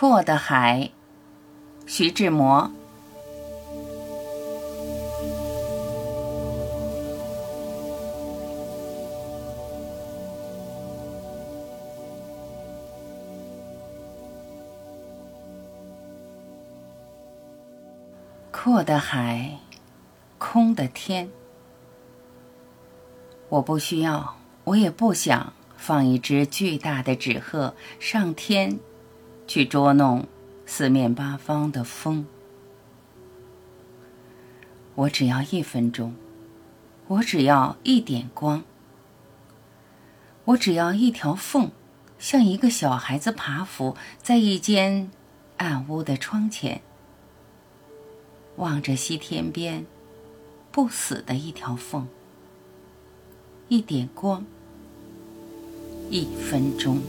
阔的海，徐志摩。阔的海，空的天。我不需要，我也不想放一只巨大的纸鹤上天，去捉弄四面八方的风。我只要一分钟，我只要一点光，我只要一条缝，像一个小孩子爬伏在一间暗屋的窗前。望着西天边，不死的一条缝，一点光，一分钟。